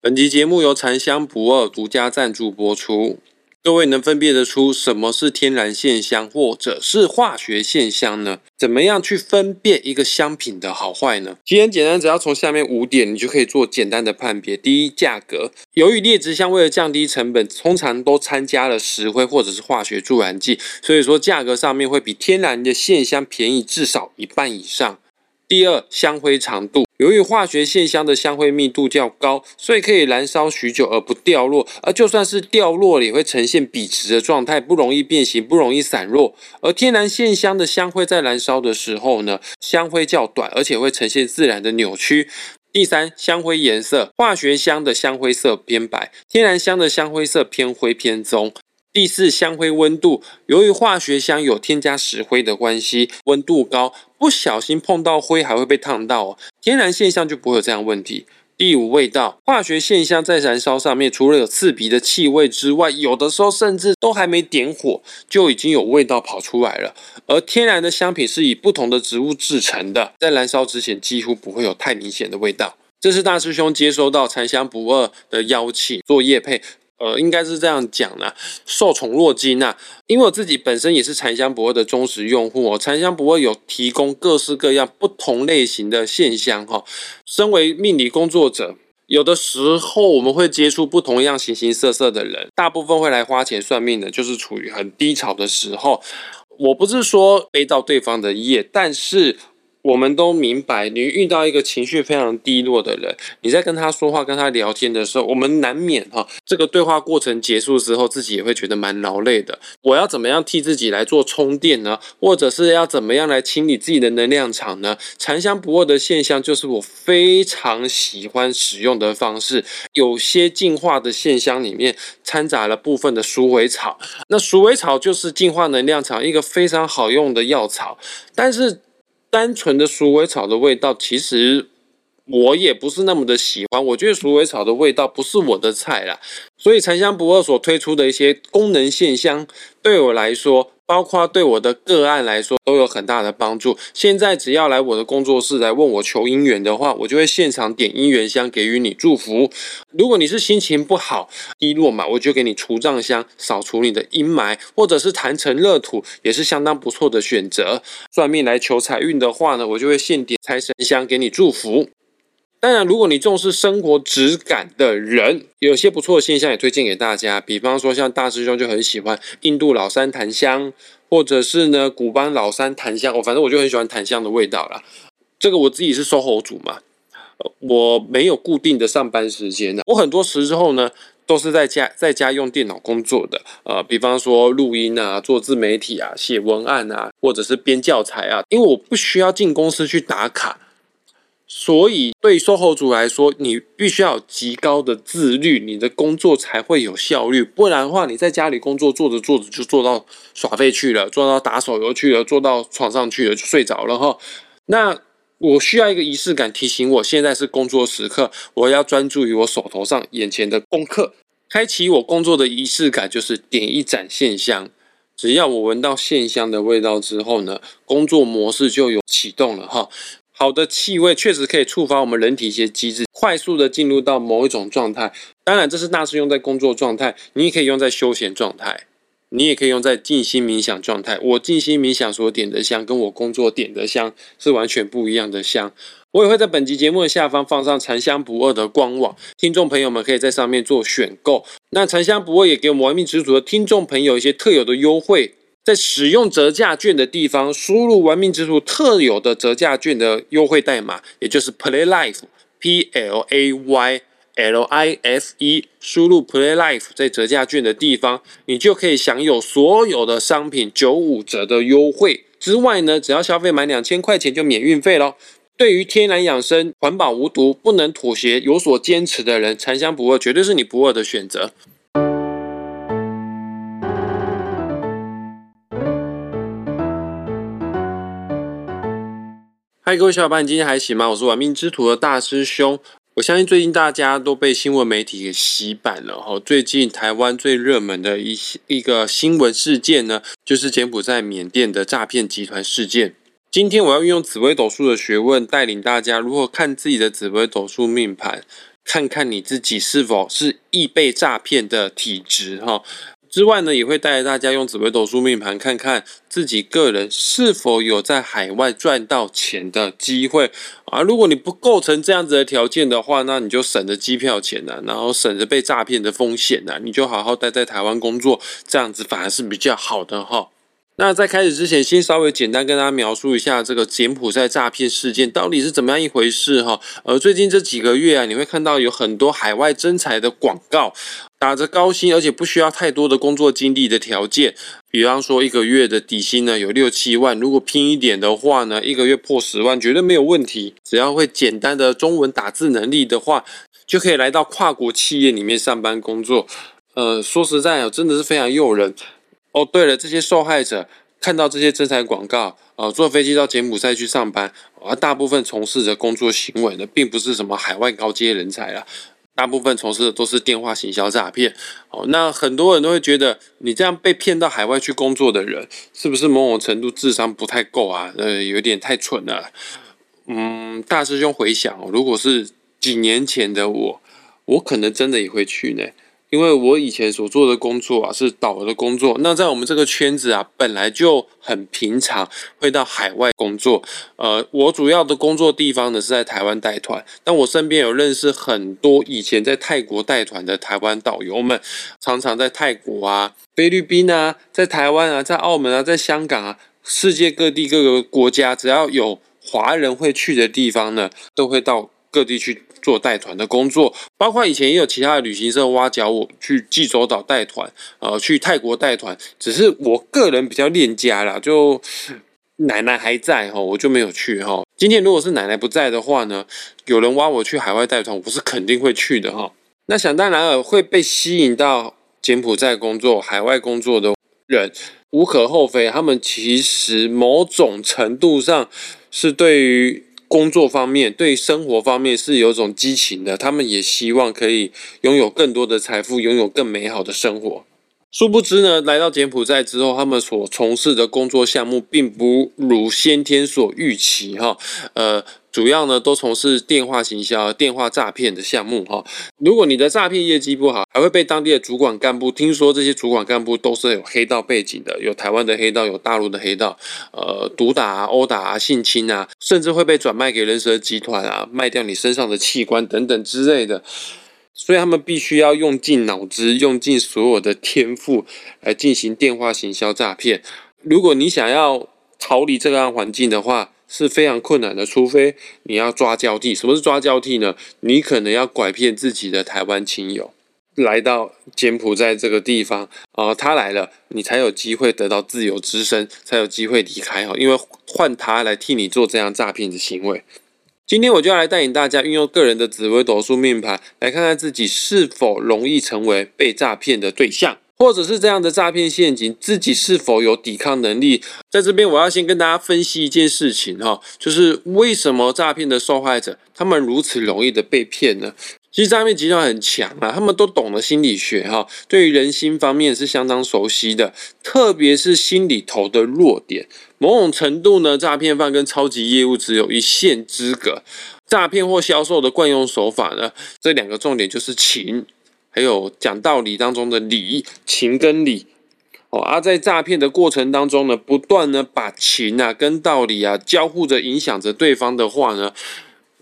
本集节目由禅香不二独家赞助播出。各位能分辨得出什么是天然线香或者是化学线香呢？怎么样去分辨一个香品的好坏呢？其实很简单，只要从下面五点，你就可以做简单的判别。第一，价格。由于劣质香为了降低成本，通常都参加了石灰或者是化学助燃剂，所以说价格上面会比天然的线香便宜至少一半以上。第二，香灰长度。由于化学线香的香灰密度较高，所以可以燃烧许久而不掉落，而就算是掉落了，也会呈现笔直的状态，不容易变形，不容易散落。而天然线香的香灰在燃烧的时候呢，香灰较短，而且会呈现自然的扭曲。第三，香灰颜色，化学香的香灰色偏白，天然香的香灰色偏灰偏棕。第四，香灰温度。由于化学香有添加石灰的关系，温度高，不小心碰到灰还会被烫到哦。天然现象就不会有这样问题。第五，味道。化学现象在燃烧上面，除了有刺鼻的气味之外，有的时候甚至都还没点火，就已经有味道跑出来了。而天然的香品是以不同的植物制成的，在燃烧之前几乎不会有太明显的味道。这是大师兄接收到残香不二的邀请做叶配。呃，应该是这样讲的，受宠若惊啊！因为我自己本身也是禅香博二的忠实用户哦，禅香博二有提供各式各样不同类型的线香哈。身为命理工作者，有的时候我们会接触不同样形形色色的人，大部分会来花钱算命的，就是处于很低潮的时候。我不是说背到对方的业，但是。我们都明白，你遇到一个情绪非常低落的人，你在跟他说话、跟他聊天的时候，我们难免哈，这个对话过程结束之后，自己也会觉得蛮劳累的。我要怎么样替自己来做充电呢？或者是要怎么样来清理自己的能量场呢？禅香不二的现象就是我非常喜欢使用的方式。有些净化的线香里面掺杂了部分的鼠尾草，那鼠尾草就是净化能量场一个非常好用的药草，但是。单纯的鼠尾草的味道，其实我也不是那么的喜欢。我觉得鼠尾草的味道不是我的菜啦，所以沉香不二所推出的一些功能线香，对我来说。包括对我的个案来说都有很大的帮助。现在只要来我的工作室来问我求姻缘的话，我就会现场点姻缘香给予你祝福。如果你是心情不好、低落嘛，我就给你除障香，扫除你的阴霾，或者是坛城热土也是相当不错的选择。算命来求财运的话呢，我就会现点财神香给你祝福。当然，如果你重视生活质感的人，有些不错的现象也推荐给大家。比方说，像大师兄就很喜欢印度老山檀香，或者是呢古巴老山檀香。我反正我就很喜欢檀香的味道啦。这个我自己是售后组嘛，我没有固定的上班时间的。我很多时候呢都是在家在家用电脑工作的。呃，比方说录音啊、做自媒体啊、写文案啊，或者是编教材啊，因为我不需要进公司去打卡。所以，对售后组来说，你必须要有极高的自律，你的工作才会有效率。不然的话，你在家里工作，做着做着就做到耍废去了，做到打手游去了，做到床上去了就睡着了哈。那我需要一个仪式感，提醒我现在是工作时刻，我要专注于我手头上眼前的功课。开启我工作的仪式感，就是点一盏线香。只要我闻到线香的味道之后呢，工作模式就有启动了哈。好的气味确实可以触发我们人体一些机制，快速的进入到某一种状态。当然，这是大师用在工作状态，你也可以用在休闲状态，你也可以用在静心冥想状态。我静心冥想所点的香，跟我工作点的香是完全不一样的香。我也会在本集节目的下方放上禅香不二的官网，听众朋友们可以在上面做选购。那禅香不二也给我们玩命之主的听众朋友一些特有的优惠。在使用折价券的地方，输入玩命之徒特有的折价券的优惠代码，也就是 Play Life P L A Y L I F E，输入 Play Life 在折价券的地方，你就可以享有所有的商品九五折的优惠。之外呢，只要消费满两千块钱就免运费喽。对于天然养生、环保无毒、不能妥协、有所坚持的人，禅香不二绝对是你不二的选择。嗨，各位小伙伴，你今天还行吗？我是玩命之徒的大师兄。我相信最近大家都被新闻媒体给洗版了哈。最近台湾最热门的一一个新闻事件呢，就是柬埔寨缅甸的诈骗集团事件。今天我要运用紫微斗数的学问，带领大家如何看自己的紫微斗数命盘。看看你自己是否是易被诈骗的体质哈。之外呢，也会带着大家用紫微斗数命盘，看看自己个人是否有在海外赚到钱的机会啊。如果你不构成这样子的条件的话，那你就省着机票钱呢，然后省着被诈骗的风险呢，你就好好待在台湾工作，这样子反而是比较好的哈。那在开始之前，先稍微简单跟大家描述一下这个柬埔寨诈骗事件到底是怎么样一回事哈。呃，最近这几个月啊，你会看到有很多海外征才的广告，打着高薪而且不需要太多的工作经历的条件，比方说一个月的底薪呢有六七万，如果拼一点的话呢，一个月破十万绝对没有问题。只要会简单的中文打字能力的话，就可以来到跨国企业里面上班工作。呃，说实在哦，真的是非常诱人。哦，对了，这些受害者看到这些征才广告，呃，坐飞机到柬埔寨去上班，而大部分从事的工作行为呢，并不是什么海外高阶人才了，大部分从事的都是电话行销诈骗。哦，那很多人都会觉得，你这样被骗到海外去工作的人，是不是某种程度智商不太够啊？呃，有点太蠢了。嗯，大师兄回想，如果是几年前的我，我可能真的也会去呢。因为我以前所做的工作啊是导游的工作，那在我们这个圈子啊本来就很平常，会到海外工作。呃，我主要的工作地方呢是在台湾带团，但我身边有认识很多以前在泰国带团的台湾导游们，常常在泰国啊、菲律宾啊、在台湾啊、在澳门啊、在香港啊，世界各地各个国家，只要有华人会去的地方呢，都会到各地去。做带团的工作，包括以前也有其他的旅行社挖角我去济州岛带团，呃，去泰国带团。只是我个人比较恋家啦，就奶奶还在哈，我就没有去哈。今天如果是奶奶不在的话呢，有人挖我去海外带团，我是肯定会去的哈。那想当然了，会被吸引到柬埔寨工作、海外工作的人，无可厚非。他们其实某种程度上是对于。工作方面，对生活方面是有种激情的，他们也希望可以拥有更多的财富，拥有更美好的生活。殊不知呢，来到柬埔寨之后，他们所从事的工作项目并不如先天所预期，哈，呃。主要呢都从事电话行销、电话诈骗的项目哈。如果你的诈骗业绩不好，还会被当地的主管干部听说，这些主管干部都是有黑道背景的，有台湾的黑道，有大陆的黑道，呃，毒打、殴打、性侵啊，甚至会被转卖给人蛇集团啊，卖掉你身上的器官等等之类的。所以他们必须要用尽脑汁，用尽所有的天赋来进行电话行销诈骗。如果你想要逃离这个环境的话，是非常困难的，除非你要抓交替。什么是抓交替呢？你可能要拐骗自己的台湾亲友，来到柬埔寨这个地方，啊，他来了，你才有机会得到自由之身，才有机会离开哈。因为换他来替你做这样诈骗的行为。今天我就要来带领大家运用个人的紫微斗数命盘，来看看自己是否容易成为被诈骗的对象。或者是这样的诈骗陷阱，自己是否有抵抗能力？在这边，我要先跟大家分析一件事情哈，就是为什么诈骗的受害者他们如此容易的被骗呢？其实诈骗集团很强啊，他们都懂得心理学哈，对于人心方面是相当熟悉的，特别是心里头的弱点。某种程度呢，诈骗犯跟超级业务只有一线之隔。诈骗或销售的惯用手法呢，这两个重点就是情。还有讲道理当中的理情跟理哦，而在诈骗的过程当中呢，不断呢把情啊跟道理啊交互着影响着对方的话呢，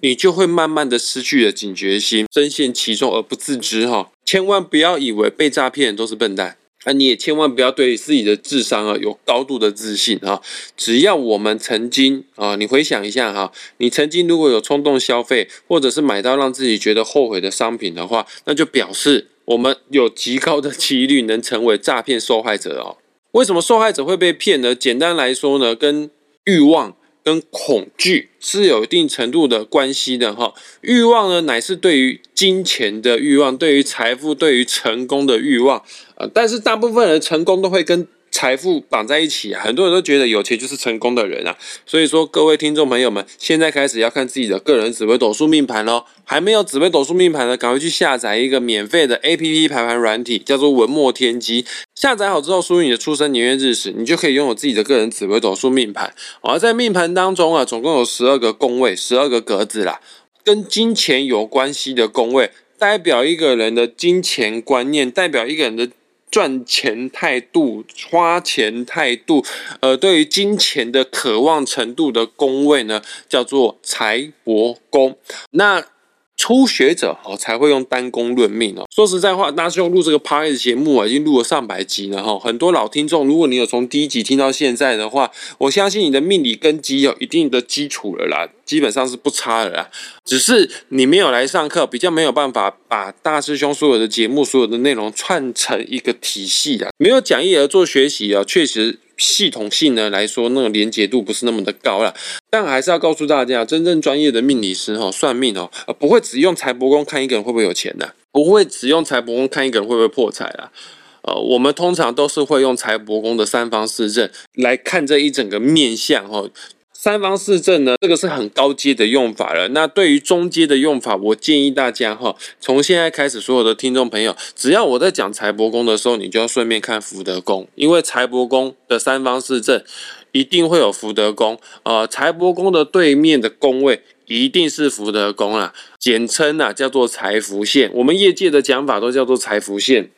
你就会慢慢的失去了警觉心，深陷其中而不自知哈。千万不要以为被诈骗都是笨蛋。那你也千万不要对自己的智商啊有高度的自信啊！只要我们曾经啊，你回想一下哈，你曾经如果有冲动消费，或者是买到让自己觉得后悔的商品的话，那就表示我们有极高的几率能成为诈骗受害者哦。为什么受害者会被骗呢？简单来说呢，跟欲望。跟恐惧是有一定程度的关系的哈，欲望呢乃是对于金钱的欲望，对于财富，对于成功的欲望，呃，但是大部分人成功都会跟。财富绑在一起，很多人都觉得有钱就是成功的人啊，所以说各位听众朋友们，现在开始要看自己的个人紫微斗数命盘喽。还没有紫微斗数命盘的，赶快去下载一个免费的 A P P 排盘软体，叫做文墨天机。下载好之后，输入你的出生年月日时，你就可以拥有自己的个人紫微斗数命盘。而在命盘当中啊，总共有十二个宫位，十二个格子啦。跟金钱有关系的宫位，代表一个人的金钱观念，代表一个人的赚钱态度、花钱态度，呃，对于金钱的渴望程度的宫位呢，叫做财帛宫。那初学者哦才会用单宫论命哦。说实在话，大师兄录这个 p a r t 节目啊，已经录了上百集了哈。很多老听众，如果你有从第一集听到现在的话，我相信你的命理根基有一定的基础了啦，基本上是不差的啦。只是你没有来上课，比较没有办法把大师兄所有的节目、所有的内容串成一个体系啊。没有讲义而做学习啊，确实。系统性呢来说，那个连结度不是那么的高了，但还是要告诉大家，真正专业的命理师哈，算命哦，不会只用财帛宫看一个人会不会有钱的，不会只用财帛宫看一个人会不会破财啊。呃，我们通常都是会用财帛宫的三方四正来看这一整个面相哈。三方四正呢，这个是很高阶的用法了。那对于中阶的用法，我建议大家哈，从现在开始，所有的听众朋友，只要我在讲财帛宫的时候，你就要顺便看福德宫，因为财帛宫的三方四正一定会有福德宫。呃，财帛宫的对面的宫位一定是福德宫啊，简称啊叫做财福线。我们业界的讲法都叫做财福线。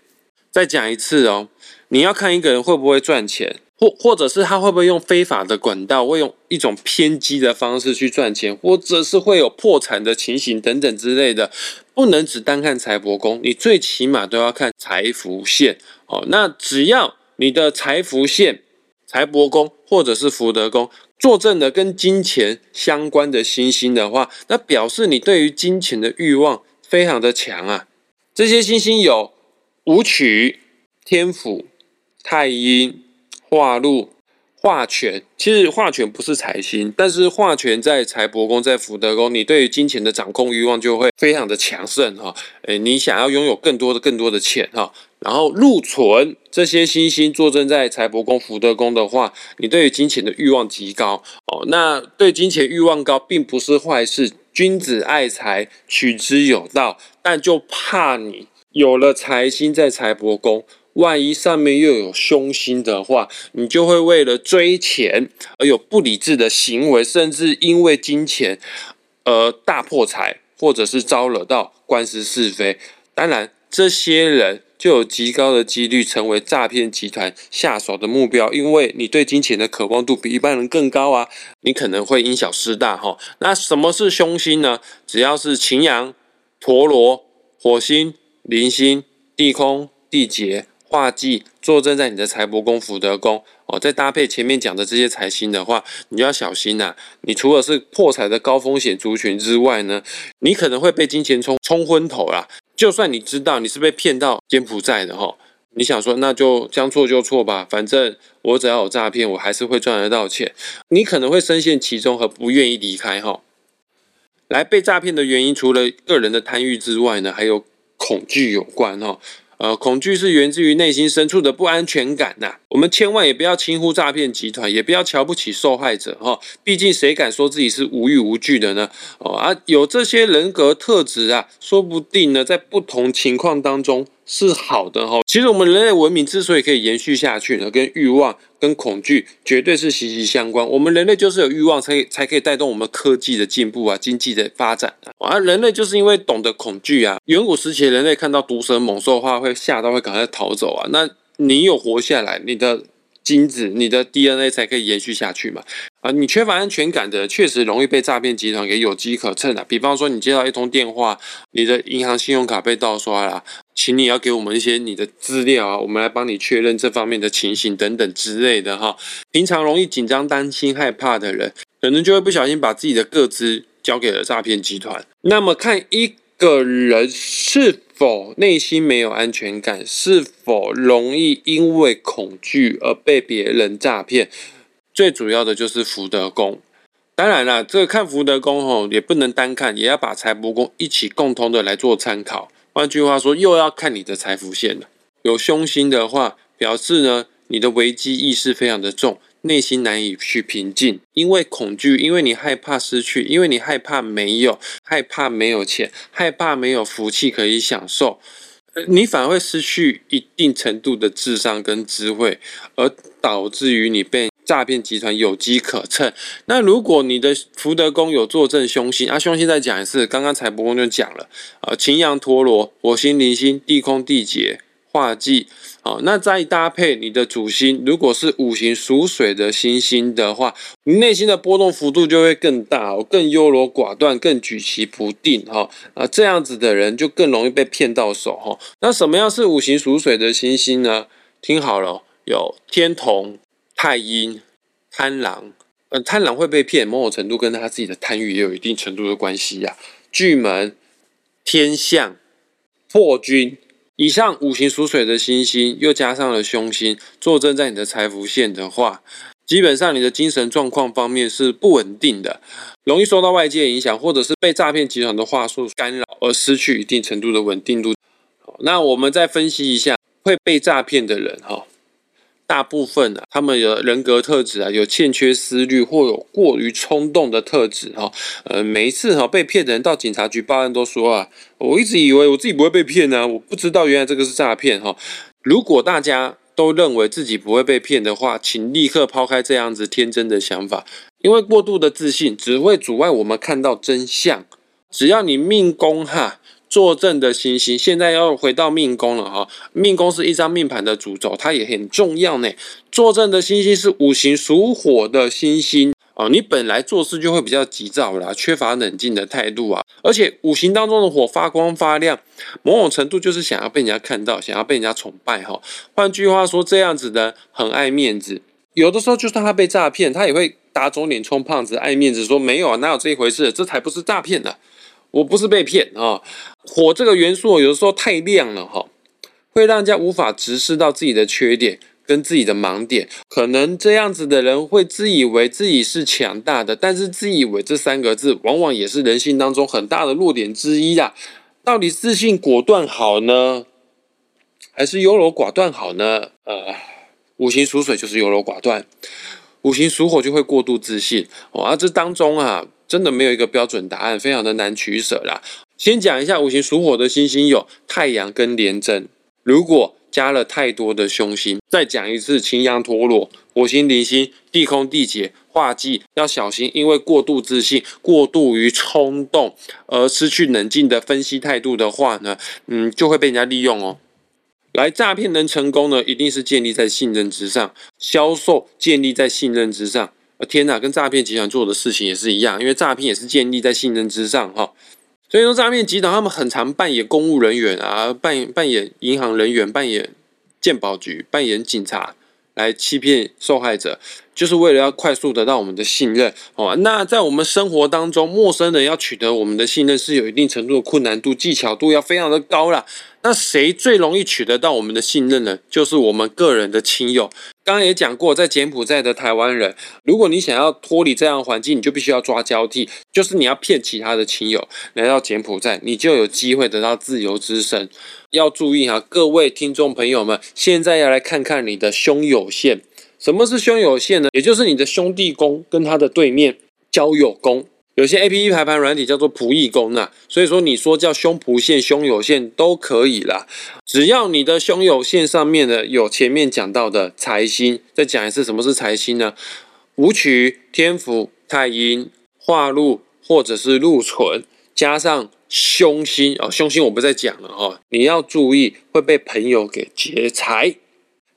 再讲一次哦，你要看一个人会不会赚钱。或或者是他会不会用非法的管道，会用一种偏激的方式去赚钱，或者是会有破产的情形等等之类的，不能只单看财帛宫，你最起码都要看财福线哦。那只要你的财福线、财帛宫或者是福德宫坐镇的跟金钱相关的星星的话，那表示你对于金钱的欲望非常的强啊。这些星星有武曲、天府、太阴。化禄、化权，其实化权不是财星，但是化权在财帛宫、在福德宫，你对于金钱的掌控欲望就会非常的强盛哈。诶，你想要拥有更多的、更多的钱哈。然后禄存这些星星坐镇在财帛宫、福德宫的话，你对于金钱的欲望极高哦。那对金钱欲望高并不是坏事，君子爱财，取之有道，但就怕你有了财星在财帛宫。万一上面又有凶星的话，你就会为了追钱而有不理智的行为，甚至因为金钱而大破财，或者是招惹到官司是非。当然，这些人就有极高的几率成为诈骗集团下手的目标，因为你对金钱的渴望度比一般人更高啊，你可能会因小失大哈。那什么是凶星呢？只要是擎羊、陀螺、火星、铃星、地空、地劫。化忌坐镇在你的财帛宫、福德宫哦，再搭配前面讲的这些财星的话，你要小心呐。你除了是破财的高风险族群之外呢，你可能会被金钱冲冲昏头啦。就算你知道你是被骗到柬埔寨的哈，你想说那就将错就错吧，反正我只要有诈骗，我还是会赚得到钱。你可能会深陷其中和不愿意离开哈。来被诈骗的原因，除了个人的贪欲之外呢，还有恐惧有关哈。呃，恐惧是源自于内心深处的不安全感呐。我们千万也不要轻忽诈骗集团，也不要瞧不起受害者哈。毕竟谁敢说自己是无欲无惧的呢？哦啊，有这些人格特质啊，说不定呢，在不同情况当中。是好的哈，其实我们人类文明之所以可以延续下去呢，跟欲望、跟恐惧绝对是息息相关。我们人类就是有欲望，才才可以带动我们科技的进步啊，经济的发展啊。而人类就是因为懂得恐惧啊，远古时期人类看到毒蛇猛兽的话，会吓到会赶快逃走啊。那你有活下来，你的。精子，你的 DNA 才可以延续下去嘛？你缺乏安全感的，确实容易被诈骗集团给有机可乘的。比方说，你接到一通电话，你的银行信用卡被盗刷了，请你要给我们一些你的资料啊，我们来帮你确认这方面的情形等等之类的哈。平常容易紧张、担心、害怕的人，可能就会不小心把自己的个资交给了诈骗集团。那么看一。个人是否内心没有安全感，是否容易因为恐惧而被别人诈骗？最主要的就是福德宫。当然了，这个看福德宫吼，也不能单看，也要把财帛宫一起共同的来做参考。换句话说，又要看你的财福线了。有凶星的话，表示呢，你的危机意识非常的重。内心难以去平静，因为恐惧，因为你害怕失去，因为你害怕没有，害怕没有钱，害怕没有福气可以享受，你反而会失去一定程度的智商跟智慧，而导致于你被诈骗集团有机可乘。那如果你的福德宫有坐镇凶星啊，凶星再讲一次，刚刚财帛宫就讲了，呃，擎羊陀罗、火星、铃星、地空、地劫、化忌，好，那再搭配你的主星，如果是五行属水的星星的话，你内心的波动幅度就会更大，更优柔寡断，更举棋不定，哈，啊，这样子的人就更容易被骗到手，哈。那什么样是五行属水的星星呢？听好了，有天同。太阴、贪狼，呃，贪狼会被骗，某种程度跟他自己的贪欲也有一定程度的关系呀。巨门、天象、破军，以上五行属水的星星，又加上了凶星，坐镇在你的财福线的话，基本上你的精神状况方面是不稳定的，容易受到外界影响，或者是被诈骗集团的话术干扰，而失去一定程度的稳定度。那我们再分析一下会被诈骗的人，哈。大部分啊，他们有人格特质啊，有欠缺思虑或有过于冲动的特质哈。呃，每一次哈被骗的人到警察局报案都说啊，我一直以为我自己不会被骗呢，我不知道原来这个是诈骗哈。如果大家都认为自己不会被骗的话，请立刻抛开这样子天真的想法，因为过度的自信只会阻碍我们看到真相。只要你命宫哈。坐镇的星星，现在要回到命宫了哈。命宫是一张命盘的主轴，它也很重要呢。坐镇的星星是五行属火的星星哦，你本来做事就会比较急躁啦，缺乏冷静的态度啊。而且五行当中的火发光发亮，某种程度就是想要被人家看到，想要被人家崇拜哈。换句话说，这样子的很爱面子，有的时候就算他被诈骗，他也会打肿脸充胖子，爱面子说没有啊，哪有这一回事？这才不是诈骗呢。我不是被骗啊！火这个元素有的时候太亮了哈，会让人家无法直视到自己的缺点跟自己的盲点。可能这样子的人会自以为自己是强大的，但是自以为这三个字往往也是人性当中很大的弱点之一啊。到底自信果断好呢，还是优柔寡断好呢？呃，五行属水就是优柔寡断，五行属火就会过度自信。哇，这当中啊。真的没有一个标准答案，非常的难取舍啦。先讲一下五行属火的星星有太阳跟廉贞，如果加了太多的凶星，再讲一次擎羊陀螺、火星铃星、地空地劫、化忌，要小心，因为过度自信、过度于冲动而失去冷静的分析态度的话呢，嗯，就会被人家利用哦。来诈骗能成功呢，一定是建立在信任之上，销售建立在信任之上。啊天哪，跟诈骗集团做的事情也是一样，因为诈骗也是建立在信任之上哈。所以说，诈骗集团他们很常扮演公务人员啊，扮演扮演银行人员，扮演鉴宝局，扮演警察来欺骗受害者，就是为了要快速得到我们的信任哦。那在我们生活当中，陌生人要取得我们的信任是有一定程度的困难度，技巧度要非常的高啦。那谁最容易取得到我们的信任呢？就是我们个人的亲友。刚刚也讲过，在柬埔寨的台湾人，如果你想要脱离这样的环境，你就必须要抓交替，就是你要骗其他的亲友来到柬埔寨，你就有机会得到自由之身。要注意哈，各位听众朋友们，现在要来看看你的兄友线。什么是兄友线呢？也就是你的兄弟宫跟他的对面交友宫。有些 A P P 排盘软体叫做仆役宫啊，所以说你说叫胸脯线、胸有线都可以啦。只要你的胸有线上面呢有前面讲到的财星，再讲一次什么是财星呢？武曲、天府、太阴、化禄或者是禄存，加上凶星哦，凶星我不再讲了哈，你要注意会被朋友给劫财。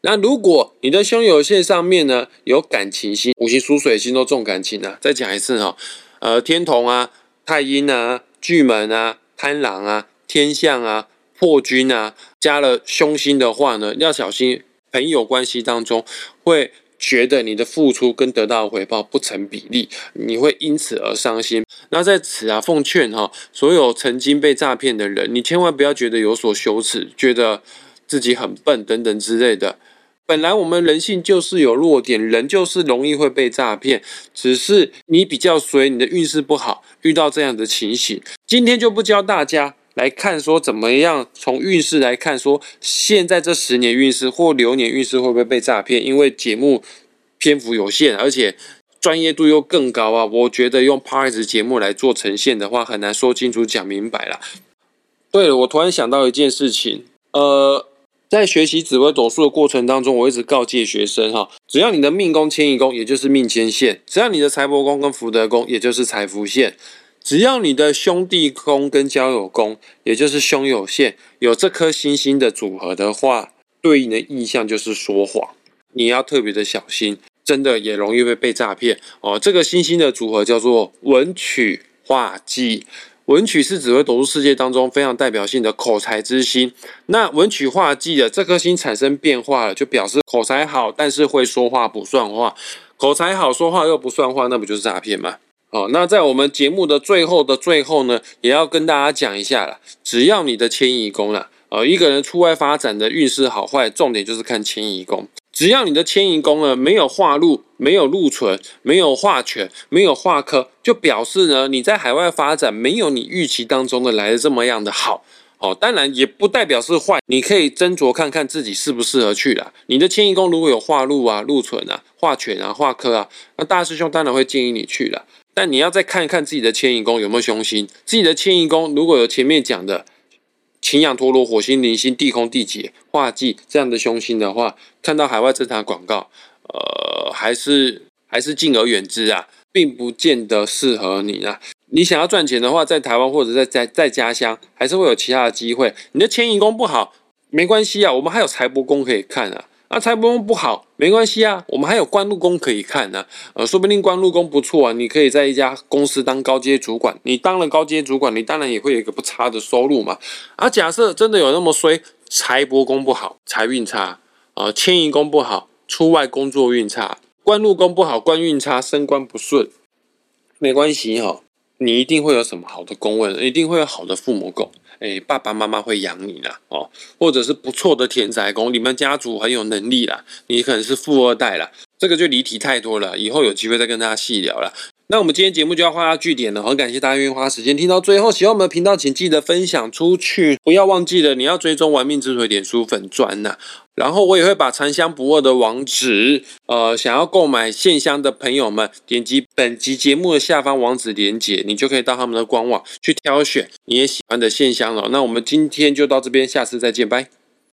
那如果你的胸有线上面呢有感情星，五行属水星都重感情啊，再讲一次哈。呃，天同啊，太阴啊，巨门啊，贪狼啊，天象啊，破军啊，加了凶星的话呢，要小心朋友关系当中会觉得你的付出跟得到的回报不成比例，你会因此而伤心。那在此啊，奉劝哈，所有曾经被诈骗的人，你千万不要觉得有所羞耻，觉得自己很笨等等之类的。本来我们人性就是有弱点，人就是容易会被诈骗，只是你比较衰，你的运势不好，遇到这样的情形。今天就不教大家来看说怎么样从运势来看说现在这十年运势或流年运势会不会被诈骗，因为节目篇幅有限，而且专业度又更高啊，我觉得用 p a r s 节目来做呈现的话，很难说清楚讲明白了。对了，我突然想到一件事情，呃。在学习紫微斗数的过程当中，我一直告诫学生哈，只要你的命宫迁移宫，也就是命迁线；只要你的财帛宫跟福德宫，也就是财福线；只要你的兄弟宫跟交友宫，也就是兄友线，有这颗星星的组合的话，对应的意象就是说谎，你要特别的小心，真的也容易会被诈骗哦。这个星星的组合叫做文曲化忌。文曲是指会走入世界当中非常代表性的口才之星。那文曲化忌的这颗星产生变化了，就表示口才好，但是会说话不算话。口才好，说话又不算话，那不就是诈骗吗？哦，那在我们节目的最后的最后呢，也要跟大家讲一下了。只要你的迁移宫了，呃，一个人出外发展的运势好坏，重点就是看迁移宫。只要你的迁移宫呢没有化禄、没有禄存、没有化权、没有化科，就表示呢你在海外发展没有你预期当中的来的这么样的好哦。当然也不代表是坏，你可以斟酌看看自己适不适合去了。你的迁移宫如果有化禄啊、禄存啊、化权啊、化科啊，那大师兄当然会建议你去了。但你要再看一看自己的迁移宫有没有凶星，自己的迁移宫如果有前面讲的。擎羊、陀螺、火星、铃星、地空、地劫、化忌这样的凶星的话，看到海外这台广告，呃，还是还是敬而远之啊，并不见得适合你啊。你想要赚钱的话，在台湾或者在在在家乡，还是会有其他的机会。你的迁移宫不好，没关系啊，我们还有财帛宫可以看啊。那财帛宫不好，没关系啊，我们还有官禄宫可以看呢。呃，说不定官禄宫不错啊，你可以在一家公司当高阶主管。你当了高阶主管，你当然也会有一个不差的收入嘛。啊，假设真的有那么衰，财帛宫不好，财运差啊；迁移宫不好，出外工作运差；官禄宫不好，官运差，升官不顺。没关系哈，你一定会有什么好的工位，一定会有好的父母狗。哎，爸爸妈妈会养你啦，哦，或者是不错的田宅宫，你们家族很有能力啦，你可能是富二代啦，这个就离题太多了，以后有机会再跟大家细聊了。那我们今天节目就要画下句点了，很感谢大家愿意花时间听到最后。喜欢我们的频道，请记得分享出去，不要忘记了你要追踪玩命之水点书粉砖呐。然后我也会把残香不二的网址，呃，想要购买线香的朋友们，点击本集节目的下方网址连接，你就可以到他们的官网去挑选你也喜欢的线香了。那我们今天就到这边，下次再见，拜。